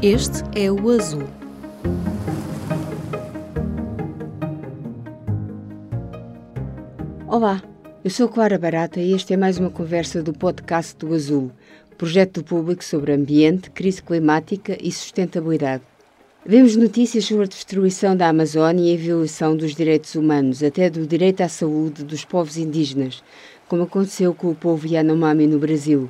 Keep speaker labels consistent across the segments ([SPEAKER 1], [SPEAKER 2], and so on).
[SPEAKER 1] Este é o azul.
[SPEAKER 2] Olá, eu sou Clara Barata e esta é mais uma conversa do podcast do Azul, projeto do público sobre ambiente, crise climática e sustentabilidade. Vemos notícias sobre a destruição da Amazónia e a violação dos direitos humanos, até do direito à saúde dos povos indígenas, como aconteceu com o povo Yanomami no Brasil,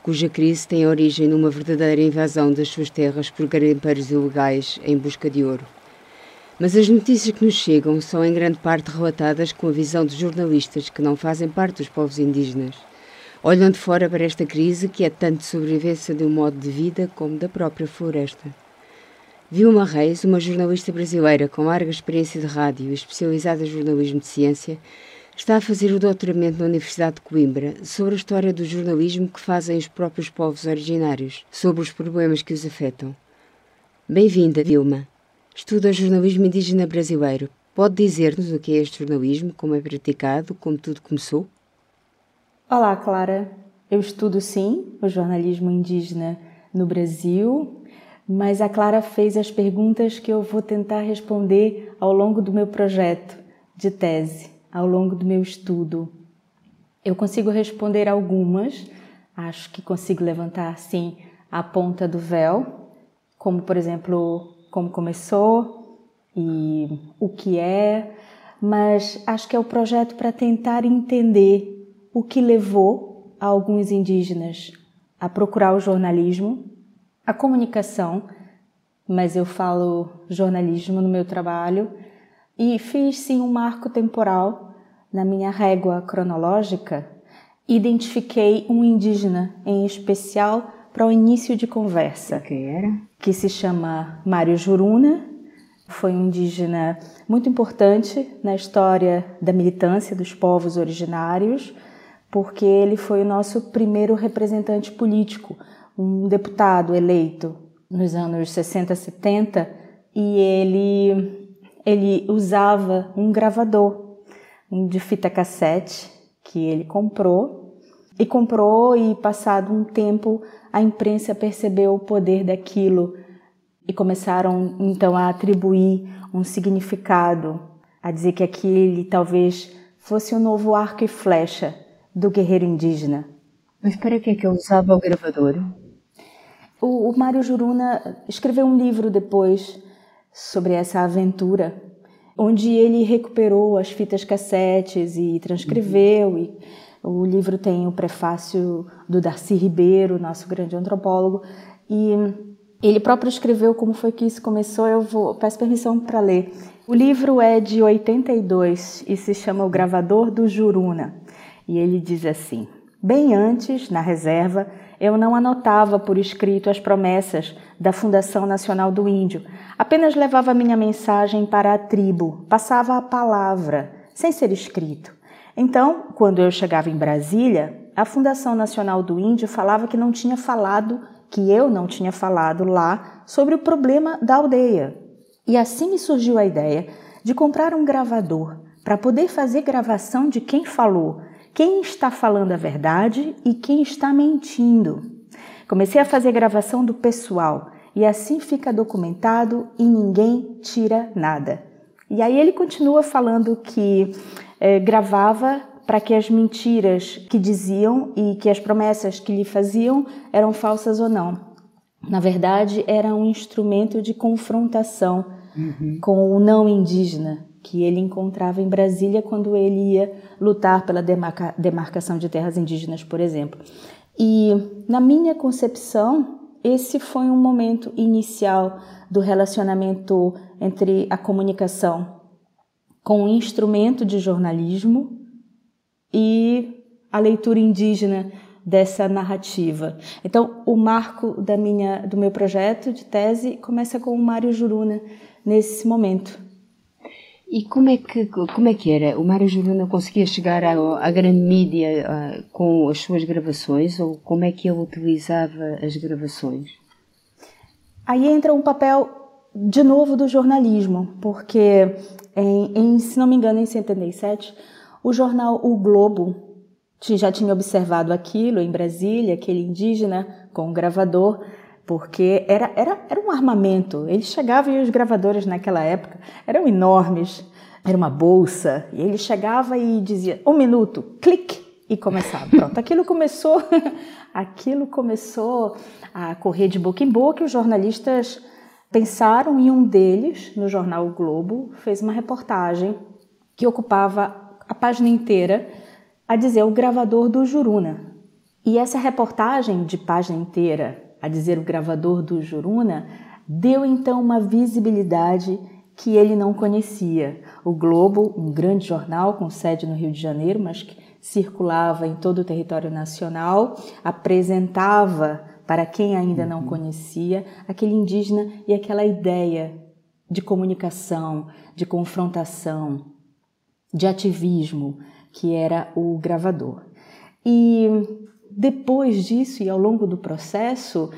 [SPEAKER 2] cuja crise tem origem numa verdadeira invasão das suas terras por garimpeiros ilegais em busca de ouro. Mas as notícias que nos chegam são em grande parte relatadas com a visão de jornalistas que não fazem parte dos povos indígenas. Olham de fora para esta crise que é tanto sobrevivência de um modo de vida como da própria floresta. Vilma Reis, uma jornalista brasileira com larga experiência de rádio e especializada em jornalismo de ciência, está a fazer o doutoramento na Universidade de Coimbra sobre a história do jornalismo que fazem os próprios povos originários, sobre os problemas que os afetam. Bem-vinda, Vilma. Estuda jornalismo indígena brasileiro. Pode dizer-nos o que é este jornalismo, como é praticado, como tudo começou?
[SPEAKER 3] Olá, Clara. Eu estudo sim o jornalismo indígena no Brasil, mas a Clara fez as perguntas que eu vou tentar responder ao longo do meu projeto de tese, ao longo do meu estudo. Eu consigo responder algumas, acho que consigo levantar sim a ponta do véu, como por exemplo, como começou e o que é, mas acho que é o projeto para tentar entender o que levou alguns indígenas a procurar o jornalismo, a comunicação, mas eu falo jornalismo no meu trabalho, e fiz sim um marco temporal na minha régua cronológica. Identifiquei um indígena em especial para o início de conversa.
[SPEAKER 2] Que era?
[SPEAKER 3] Que se chama Mário Juruna. Foi um indígena muito importante na história da militância dos povos originários porque ele foi o nosso primeiro representante político, um deputado eleito nos anos 60, 70, e ele, ele usava um gravador de fita cassete que ele comprou, e comprou e passado um tempo a imprensa percebeu o poder daquilo e começaram então a atribuir um significado, a dizer que aquele talvez fosse um novo arco e flecha do guerreiro indígena.
[SPEAKER 2] Mas para que que ele usava o gravador?
[SPEAKER 3] O, o Mário Juruna escreveu um livro depois sobre essa aventura, onde ele recuperou as fitas cassetes e transcreveu. Uhum. E o livro tem o prefácio do Darcy Ribeiro, nosso grande antropólogo, e ele próprio escreveu como foi que isso começou. Eu vou peço permissão para ler. O livro é de 82 e se chama O Gravador do Juruna. E ele diz assim: Bem antes, na reserva, eu não anotava por escrito as promessas da Fundação Nacional do Índio. Apenas levava minha mensagem para a tribo, passava a palavra, sem ser escrito. Então, quando eu chegava em Brasília, a Fundação Nacional do Índio falava que não tinha falado, que eu não tinha falado lá sobre o problema da aldeia. E assim me surgiu a ideia de comprar um gravador para poder fazer gravação de quem falou quem está falando a verdade e quem está mentindo. Comecei a fazer gravação do pessoal e assim fica documentado e ninguém tira nada. E aí ele continua falando que eh, gravava para que as mentiras que diziam e que as promessas que lhe faziam eram falsas ou não. Na verdade, era um instrumento de confrontação uhum. com o não indígena, que ele encontrava em Brasília quando ele ia lutar pela demarca, demarcação de terras indígenas, por exemplo. E, na minha concepção, esse foi um momento inicial do relacionamento entre a comunicação com o instrumento de jornalismo e a leitura indígena dessa narrativa. Então, o marco da minha, do meu projeto de tese começa com o Mário Juruna nesse momento.
[SPEAKER 2] E como é que, como é que era? O Mário Juruna conseguia chegar à, à grande mídia uh, com as suas gravações ou como é que ele utilizava as gravações?
[SPEAKER 3] Aí entra um papel de novo do jornalismo, porque em, em, se não me engano, em 77, o jornal O Globo já tinha observado aquilo em Brasília, aquele indígena com um gravador, porque era, era, era um armamento. Ele chegava e os gravadores naquela época eram enormes, era uma bolsa, e ele chegava e dizia: um minuto, clique, e começava. Pronto, aquilo começou, aquilo começou a correr de boca em boca, e os jornalistas pensaram em um deles, no jornal o Globo, fez uma reportagem que ocupava a página inteira a dizer o gravador do Juruna. E essa reportagem de página inteira, a dizer o gravador do Juruna, deu então uma visibilidade que ele não conhecia. O Globo, um grande jornal com sede no Rio de Janeiro, mas que circulava em todo o território nacional, apresentava para quem ainda não conhecia aquele indígena e aquela ideia de comunicação, de confrontação, de ativismo, que era o gravador. E depois disso e ao longo do processo,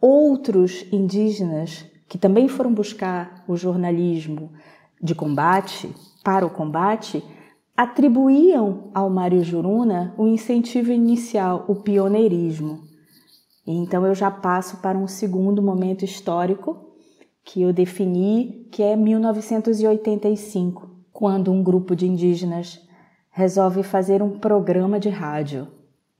[SPEAKER 3] outros indígenas que também foram buscar o jornalismo de combate, para o combate, atribuíam ao Mário Juruna o incentivo inicial, o pioneirismo. Então eu já passo para um segundo momento histórico que eu defini, que é 1985, quando um grupo de indígenas resolve fazer um programa de rádio.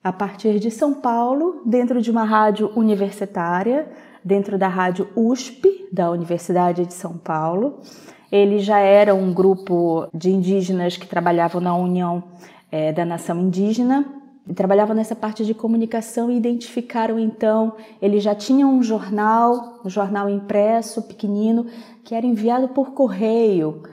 [SPEAKER 3] A partir de São Paulo, dentro de uma rádio universitária, dentro da rádio USP, da Universidade de São Paulo. Ele já era um grupo de indígenas que trabalhavam na União é, da Nação Indígena, e trabalhavam nessa parte de comunicação e identificaram então, ele já tinha um jornal, um jornal impresso, pequenino, que era enviado por correio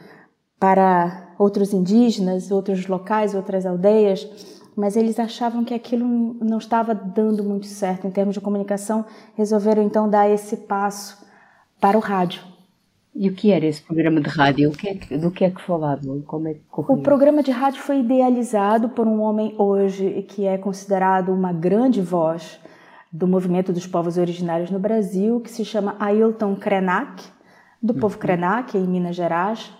[SPEAKER 3] para outros indígenas, outros locais, outras aldeias, mas eles achavam que aquilo não estava dando muito certo em termos de comunicação, resolveram então dar esse passo para o rádio.
[SPEAKER 2] E o que era esse programa de rádio? Que é do que é que falavam? Como é que
[SPEAKER 3] corria? O programa de rádio foi idealizado por um homem hoje que é considerado uma grande voz do movimento dos povos originários no Brasil, que se chama Ailton Krenak, do povo uhum. Krenak, em Minas Gerais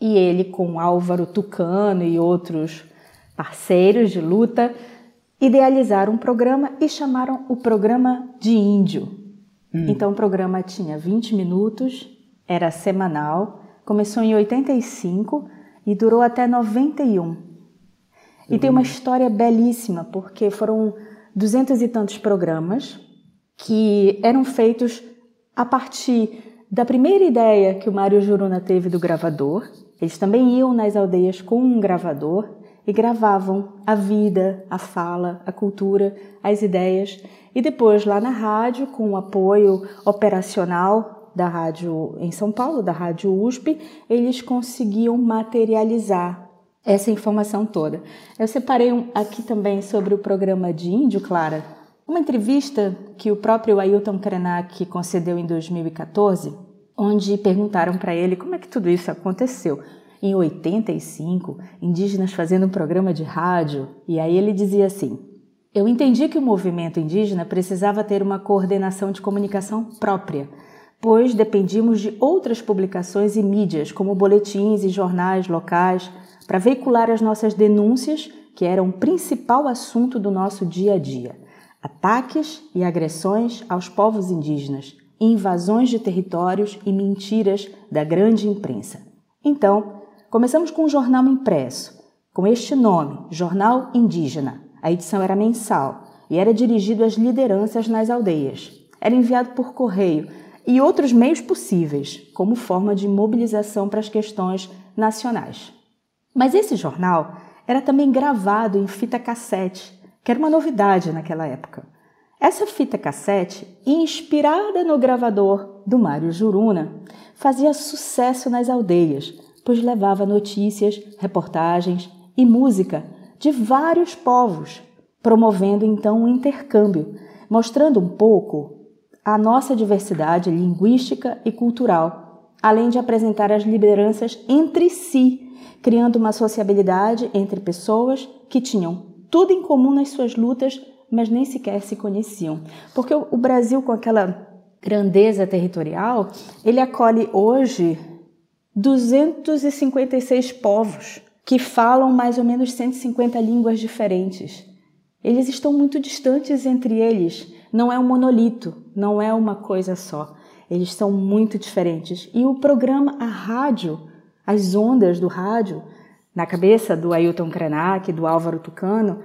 [SPEAKER 3] e ele, com Álvaro Tucano e outros parceiros de luta, idealizaram um programa e chamaram o programa de Índio. Hum. Então o programa tinha 20 minutos, era semanal, começou em 85 e durou até 91. E tem uma história belíssima, porque foram duzentos e tantos programas que eram feitos a partir da primeira ideia que o Mário Juruna teve do gravador, eles também iam nas aldeias com um gravador e gravavam a vida, a fala, a cultura, as ideias. E depois, lá na rádio, com o apoio operacional da rádio em São Paulo, da rádio USP, eles conseguiam materializar essa informação toda. Eu separei aqui também sobre o programa de Índio, Clara, uma entrevista que o próprio Ailton Krenak concedeu em 2014 onde perguntaram para ele como é que tudo isso aconteceu. Em 85, indígenas fazendo um programa de rádio, e aí ele dizia assim: Eu entendi que o movimento indígena precisava ter uma coordenação de comunicação própria, pois dependíamos de outras publicações e mídias, como boletins e jornais locais, para veicular as nossas denúncias, que eram o principal assunto do nosso dia a dia: ataques e agressões aos povos indígenas invasões de territórios e mentiras da grande imprensa. Então, começamos com um jornal impresso, com este nome, Jornal Indígena. A edição era mensal e era dirigido às lideranças nas aldeias. Era enviado por correio e outros meios possíveis, como forma de mobilização para as questões nacionais. Mas esse jornal era também gravado em fita cassete, que era uma novidade naquela época. Essa fita cassete, inspirada no gravador do Mário Juruna, fazia sucesso nas aldeias, pois levava notícias, reportagens e música de vários povos, promovendo então um intercâmbio, mostrando um pouco a nossa diversidade linguística e cultural, além de apresentar as lideranças entre si, criando uma sociabilidade entre pessoas que tinham tudo em comum nas suas lutas, mas nem sequer se conheciam. Porque o Brasil, com aquela grandeza territorial, ele acolhe hoje 256 povos que falam mais ou menos 150 línguas diferentes. Eles estão muito distantes entre eles. Não é um monolito, não é uma coisa só. Eles são muito diferentes. E o programa, a rádio, as ondas do rádio, na cabeça do Ailton Krenak, do Álvaro Tucano,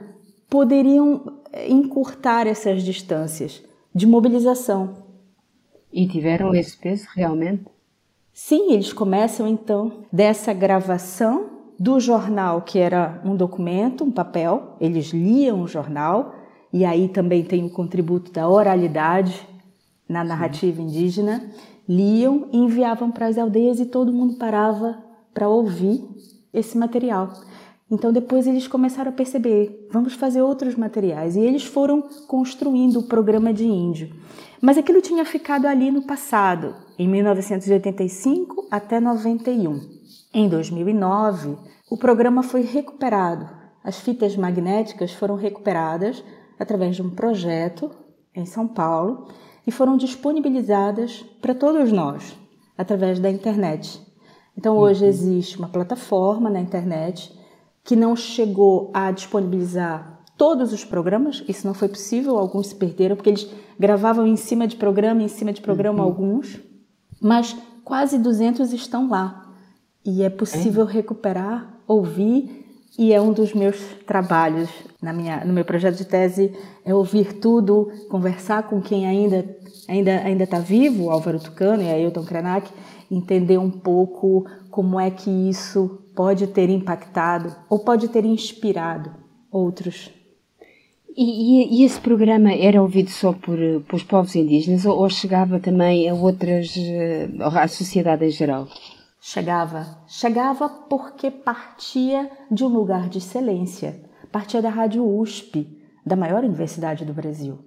[SPEAKER 3] poderiam encurtar essas distâncias de mobilização.
[SPEAKER 2] E tiveram esse peso realmente?
[SPEAKER 3] Sim, eles começam então dessa gravação do jornal, que era um documento, um papel, eles liam o jornal, e aí também tem o contributo da oralidade na narrativa Sim. indígena, liam e enviavam para as aldeias e todo mundo parava para ouvir esse material. Então depois eles começaram a perceber, vamos fazer outros materiais. E eles foram construindo o programa de índio. Mas aquilo tinha ficado ali no passado, em 1985 até 91. Em 2009, o programa foi recuperado. As fitas magnéticas foram recuperadas através de um projeto em São Paulo e foram disponibilizadas para todos nós através da internet. Então hoje uhum. existe uma plataforma na internet que não chegou a disponibilizar todos os programas, isso não foi possível, alguns se perderam, porque eles gravavam em cima de programa, em cima de programa uhum. alguns, mas quase 200 estão lá. E é possível é. recuperar, ouvir, e é um dos meus trabalhos na minha, no meu projeto de tese, é ouvir tudo, conversar com quem ainda ainda ainda está vivo, Álvaro Tucano e Ailton Krenak, entender um pouco como é que isso pode ter impactado ou pode ter inspirado outros
[SPEAKER 2] e, e, esse programa era ouvido só por, por os povos indígenas ou, ou, chegava também a outras, eh, à sociedade em geral?
[SPEAKER 3] Chegava. Chegava porque partia de um lugar de excelência. Partia da Rádio USP, da maior universidade do Brasil.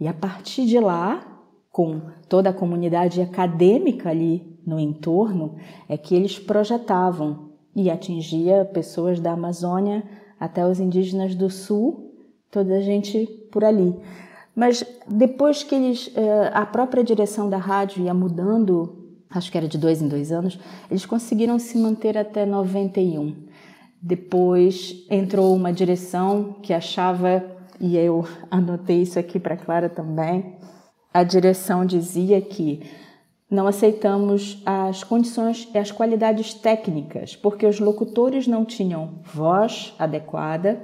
[SPEAKER 3] E a partir de lá, com toda a comunidade acadêmica ali no entorno, é que eles projetavam e atingia pessoas da Amazônia até os indígenas do Sul toda a gente por ali. Mas depois que eles, eh, a própria direção da rádio ia mudando, acho que era de dois em dois anos, eles conseguiram se manter até 91. Depois entrou uma direção que achava, e eu anotei isso aqui para Clara também, a direção dizia que não aceitamos as condições e as qualidades técnicas, porque os locutores não tinham voz adequada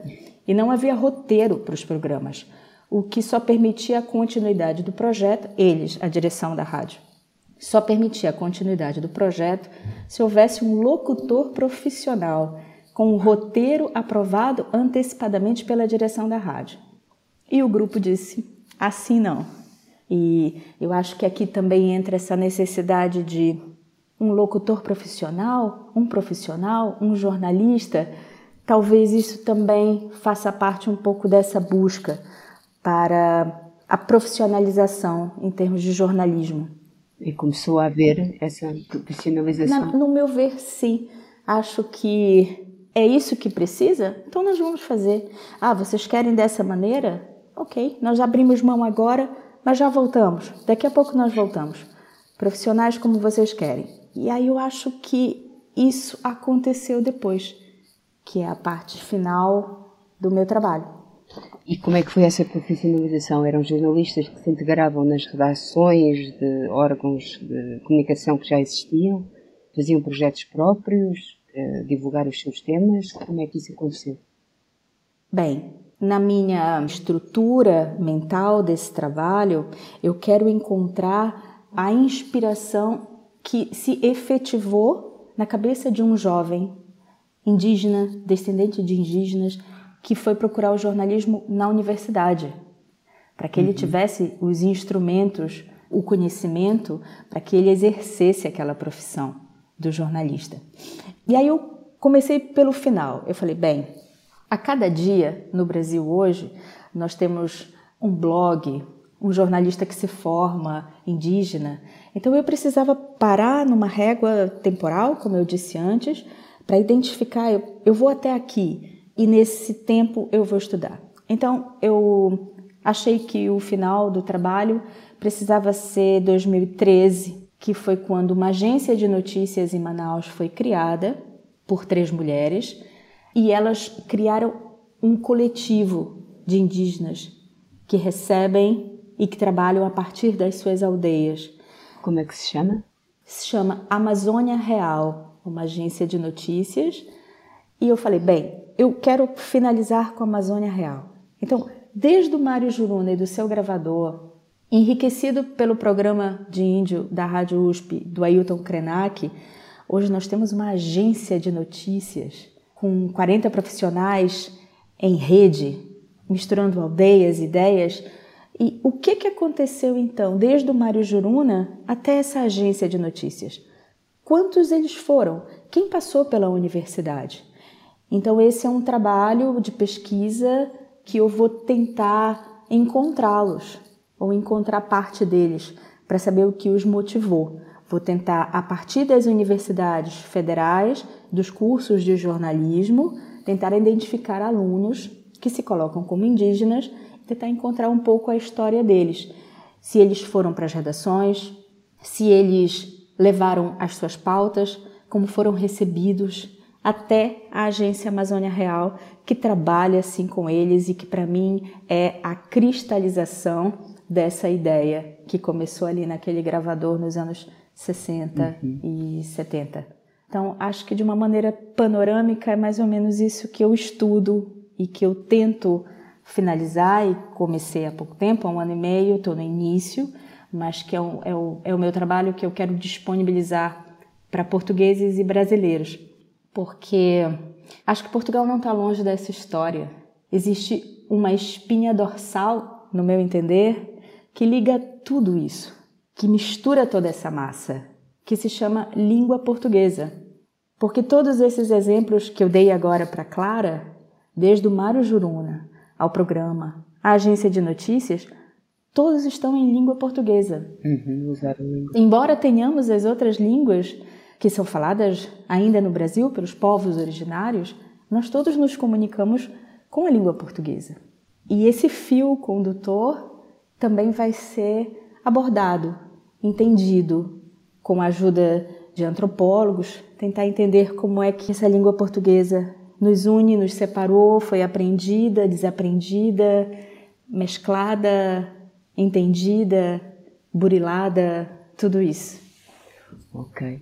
[SPEAKER 3] e não havia roteiro para os programas, o que só permitia a continuidade do projeto, eles, a direção da rádio, só permitia a continuidade do projeto se houvesse um locutor profissional com um roteiro aprovado antecipadamente pela direção da rádio. E o grupo disse: assim não. E eu acho que aqui também entra essa necessidade de um locutor profissional, um profissional, um jornalista Talvez isso também faça parte um pouco dessa busca para a profissionalização em termos de jornalismo.
[SPEAKER 2] E começou a haver essa profissionalização?
[SPEAKER 3] Na, no meu ver, sim. Acho que é isso que precisa, então nós vamos fazer. Ah, vocês querem dessa maneira? Ok, nós abrimos mão agora, mas já voltamos. Daqui a pouco nós voltamos. Profissionais como vocês querem. E aí eu acho que isso aconteceu depois que é a parte final do meu trabalho.
[SPEAKER 2] E como é que foi essa profissionalização? Eram jornalistas que se integravam nas redações de órgãos de comunicação que já existiam? Faziam projetos próprios? Eh, divulgar os seus temas? Como é que isso aconteceu?
[SPEAKER 3] Bem, na minha estrutura mental desse trabalho, eu quero encontrar a inspiração que se efetivou na cabeça de um jovem indígena, descendente de indígenas, que foi procurar o jornalismo na universidade, para que ele uhum. tivesse os instrumentos, o conhecimento, para que ele exercesse aquela profissão. do jornalista. E aí eu comecei pelo final. Eu falei, bem, a cada dia no Brasil hoje, nós temos um blog, um jornalista que se forma indígena. Então eu precisava parar numa régua temporal, como eu disse antes, para identificar, eu, eu vou até aqui e nesse tempo eu vou estudar. Então eu achei que o final do trabalho precisava ser 2013, que foi quando uma agência de notícias em Manaus foi criada por três mulheres e elas criaram um coletivo de indígenas que recebem e que trabalham a partir das suas aldeias.
[SPEAKER 2] Como é que se chama?
[SPEAKER 3] Se chama Amazônia Real, uma agência de notícias. E eu falei, bem, eu quero finalizar com a Amazônia Real. Então, desde o Mário Juruna e do seu gravador, Enriquecido pelo programa de índio da Rádio USP, do Ailton Krenak, hoje nós temos uma agência de notícias com 40 profissionais em rede, misturando aldeias, ideias. E o que, que aconteceu então, desde o Mário Juruna até essa agência de notícias? Quantos eles foram? Quem passou pela universidade? Então, esse é um trabalho de pesquisa que eu vou tentar encontrá-los ou encontrar parte deles para saber o que os motivou. Vou tentar, a partir das universidades federais, dos cursos de jornalismo, tentar identificar alunos que se colocam como indígenas e tentar encontrar um pouco a história deles. Se eles foram para as redações, se eles levaram as suas pautas, como foram recebidos, até a Agência Amazônia Real, que trabalha assim com eles e que para mim é a cristalização dessa ideia que começou ali naquele gravador nos anos 60 uhum. e 70. Então, acho que de uma maneira panorâmica é mais ou menos isso que eu estudo e que eu tento finalizar e comecei há pouco tempo, há um ano e meio, estou no início, mas que é, um, é, o, é o meu trabalho que eu quero disponibilizar para portugueses e brasileiros, porque acho que Portugal não está longe dessa história. Existe uma espinha dorsal, no meu entender, que liga tudo isso, que mistura toda essa massa, que se chama língua portuguesa. Porque todos esses exemplos que eu dei agora para Clara, desde o Mário Juruna ao programa, à agência de notícias, todos estão em língua portuguesa.
[SPEAKER 2] Uhum, língua.
[SPEAKER 3] Embora tenhamos as outras línguas que são faladas ainda no Brasil pelos povos originários, nós todos nos comunicamos com a língua portuguesa. E esse fio condutor também vai ser abordado, entendido, com a ajuda de antropólogos, tentar entender como é que essa língua portuguesa nos une, nos separou, foi aprendida, desaprendida, mesclada, entendida, burilada, tudo isso.
[SPEAKER 2] Ok.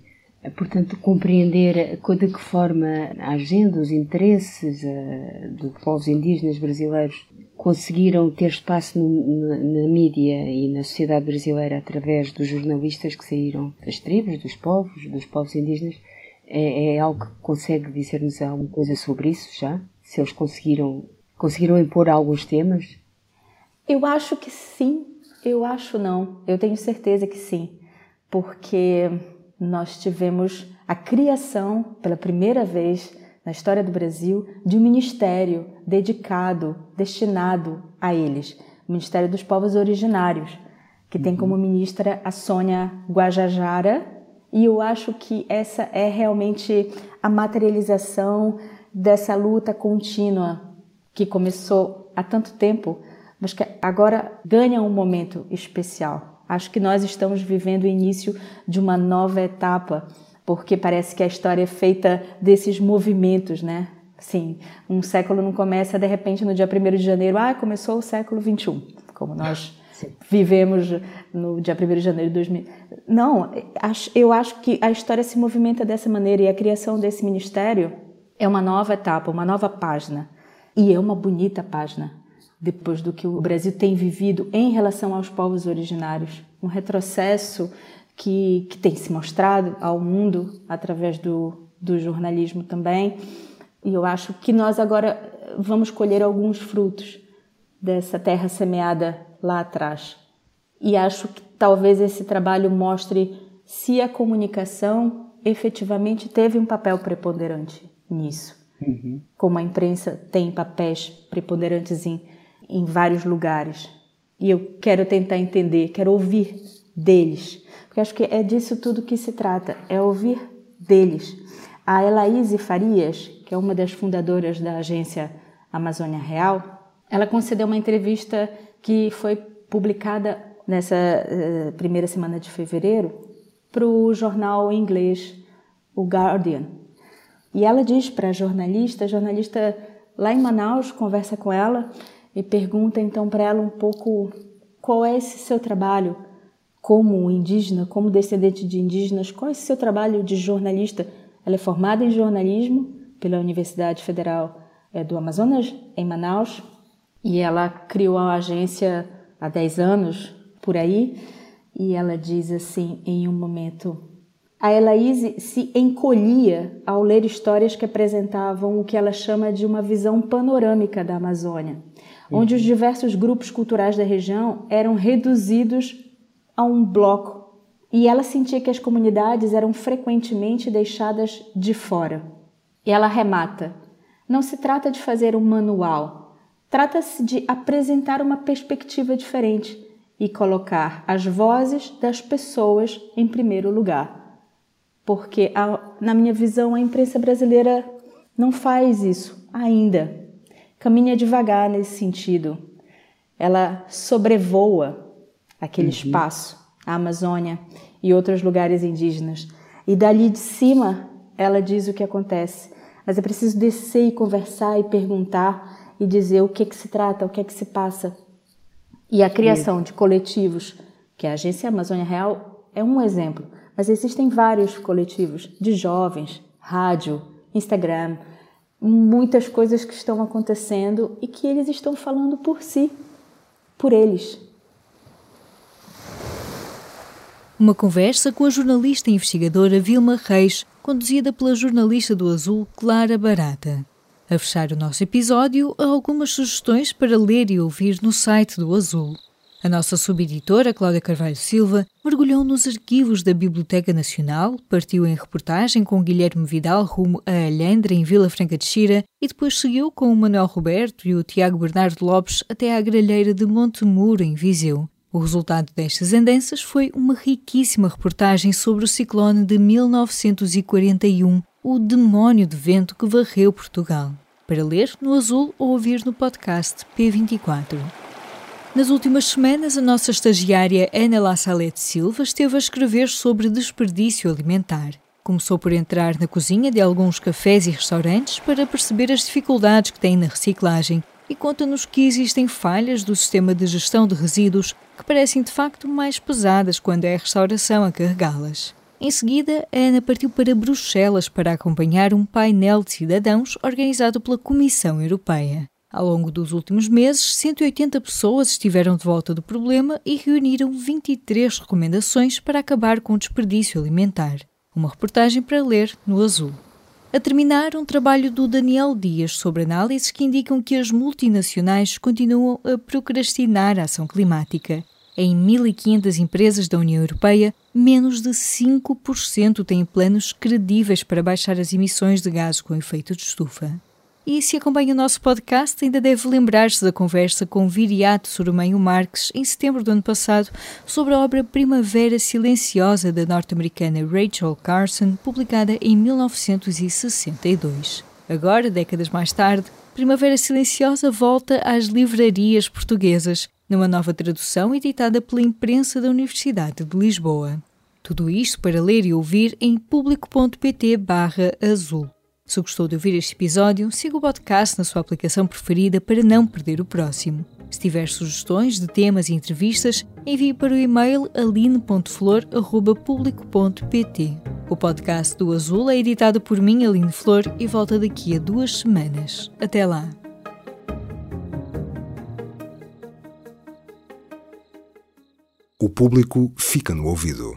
[SPEAKER 2] Portanto, compreender de que forma a agenda, os interesses uh, dos povos indígenas brasileiros conseguiram ter espaço no, na, na, mídia e na sociedade brasileira através dos jornalistas que saíram das tribos, dos povos, dos povos indígenas, é, é algo que consegue dizer-nos alguma coisa sobre isso já? Se eles conseguiram, conseguiram impor alguns temas?
[SPEAKER 3] Eu acho que sim, eu acho não, eu tenho certeza que sim, porque nós tivemos a criação pela primeira vez na história do Brasil, de um ministério dedicado, destinado a eles, o Ministério dos Povos Originários, que tem como ministra a Sônia Guajajara, e eu acho que essa é realmente a materialização dessa luta contínua que começou há tanto tempo, mas que agora ganha um momento especial. Acho que nós estamos vivendo o início de uma nova etapa porque parece que a história é feita desses movimentos, né? Sim, um século não começa de repente no dia 1 de janeiro, ah, começou o século 21, como nós Sim. vivemos no dia 1 de janeiro de 2000. Não, eu acho que a história se movimenta dessa maneira e a criação desse ministério é uma nova etapa, uma nova página. E é uma bonita página, depois do que o Brasil tem vivido em relação aos povos originários. Um retrocesso que, que tem se mostrado ao mundo através do, do jornalismo também. E eu acho que nós agora vamos colher alguns frutos dessa terra semeada lá atrás. E acho que talvez esse trabalho mostre se a comunicação efetivamente teve um papel preponderante nisso. Uhum. Como a imprensa tem papéis preponderantes em, em vários lugares. E eu quero tentar entender, quero ouvir deles. Porque acho que é disso tudo que se trata, é ouvir deles. A Elaíse Farias, que é uma das fundadoras da agência Amazônia Real, ela concedeu uma entrevista que foi publicada nessa uh, primeira semana de fevereiro para o jornal inglês, o Guardian. E ela diz para a jornalista, a jornalista lá em Manaus conversa com ela e pergunta então para ela um pouco qual é esse seu trabalho como indígena, como descendente de indígenas, qual é esse seu trabalho de jornalista? Ela é formada em jornalismo pela Universidade Federal eh, do Amazonas, em Manaus, e ela criou a agência há 10 anos, por aí, e ela diz assim, em um momento, a Elaíse se encolhia ao ler histórias que apresentavam o que ela chama de uma visão panorâmica da Amazônia. Onde os diversos grupos culturais da região eram reduzidos a um bloco e ela sentia que as comunidades eram frequentemente deixadas de fora. E ela remata: não se trata de fazer um manual, trata-se de apresentar uma perspectiva diferente e colocar as vozes das pessoas em primeiro lugar. Porque, a, na minha visão, a imprensa brasileira não faz isso ainda. Caminha devagar nesse sentido. Ela sobrevoa aquele uhum. espaço, a Amazônia e outros lugares indígenas. E dali de cima ela diz o que acontece. Mas é preciso descer e conversar e perguntar e dizer o que, que se trata, o que é que se passa. E a criação de coletivos, que a Agência Amazônia Real é um exemplo, mas existem vários coletivos de jovens, rádio, Instagram, muitas coisas que estão acontecendo e que eles estão falando por si, por eles.
[SPEAKER 1] Uma conversa com a jornalista e investigadora Vilma Reis, conduzida pela jornalista do Azul Clara Barata. A fechar o nosso episódio, algumas sugestões para ler e ouvir no site do Azul. A nossa subeditora, Cláudia Carvalho Silva, mergulhou nos arquivos da Biblioteca Nacional, partiu em reportagem com Guilherme Vidal rumo a Alhandra, em Vila Franca de Xira, e depois seguiu com o Manuel Roberto e o Tiago Bernardo Lopes até à gralheira de Montemuro, em Viseu. O resultado destas andanças foi uma riquíssima reportagem sobre o ciclone de 1941, o demónio de vento que varreu Portugal. Para ler no azul ou ouvir no podcast P24. Nas últimas semanas, a nossa estagiária Ana La Silva esteve a escrever sobre desperdício alimentar. Começou por entrar na cozinha de alguns cafés e restaurantes para perceber as dificuldades que têm na reciclagem e conta-nos que existem falhas do sistema de gestão de resíduos que parecem de facto mais pesadas quando é a restauração a carregá-las. Em seguida, a Ana partiu para Bruxelas para acompanhar um painel de cidadãos organizado pela Comissão Europeia. Ao longo dos últimos meses, 180 pessoas estiveram de volta do problema e reuniram 23 recomendações para acabar com o desperdício alimentar. Uma reportagem para ler no Azul. A terminar, um trabalho do Daniel Dias sobre análises que indicam que as multinacionais continuam a procrastinar a ação climática. Em 1.500 empresas da União Europeia, menos de 5% têm planos credíveis para baixar as emissões de gases com efeito de estufa. E se acompanha o nosso podcast, ainda deve lembrar-se da conversa com Viriato Soromenho Marques em setembro do ano passado sobre a obra Primavera Silenciosa da norte-americana Rachel Carson, publicada em 1962. Agora, décadas mais tarde, Primavera Silenciosa volta às livrarias portuguesas, numa nova tradução editada pela imprensa da Universidade de Lisboa. Tudo isto para ler e ouvir em público.pt/azul. Se gostou de ouvir este episódio, siga o podcast na sua aplicação preferida para não perder o próximo. Se tiver sugestões de temas e entrevistas, envie para o e-mail aline.flor.público.pt. O podcast do Azul é editado por mim, Aline Flor, e volta daqui a duas semanas. Até lá!
[SPEAKER 4] O público fica no ouvido.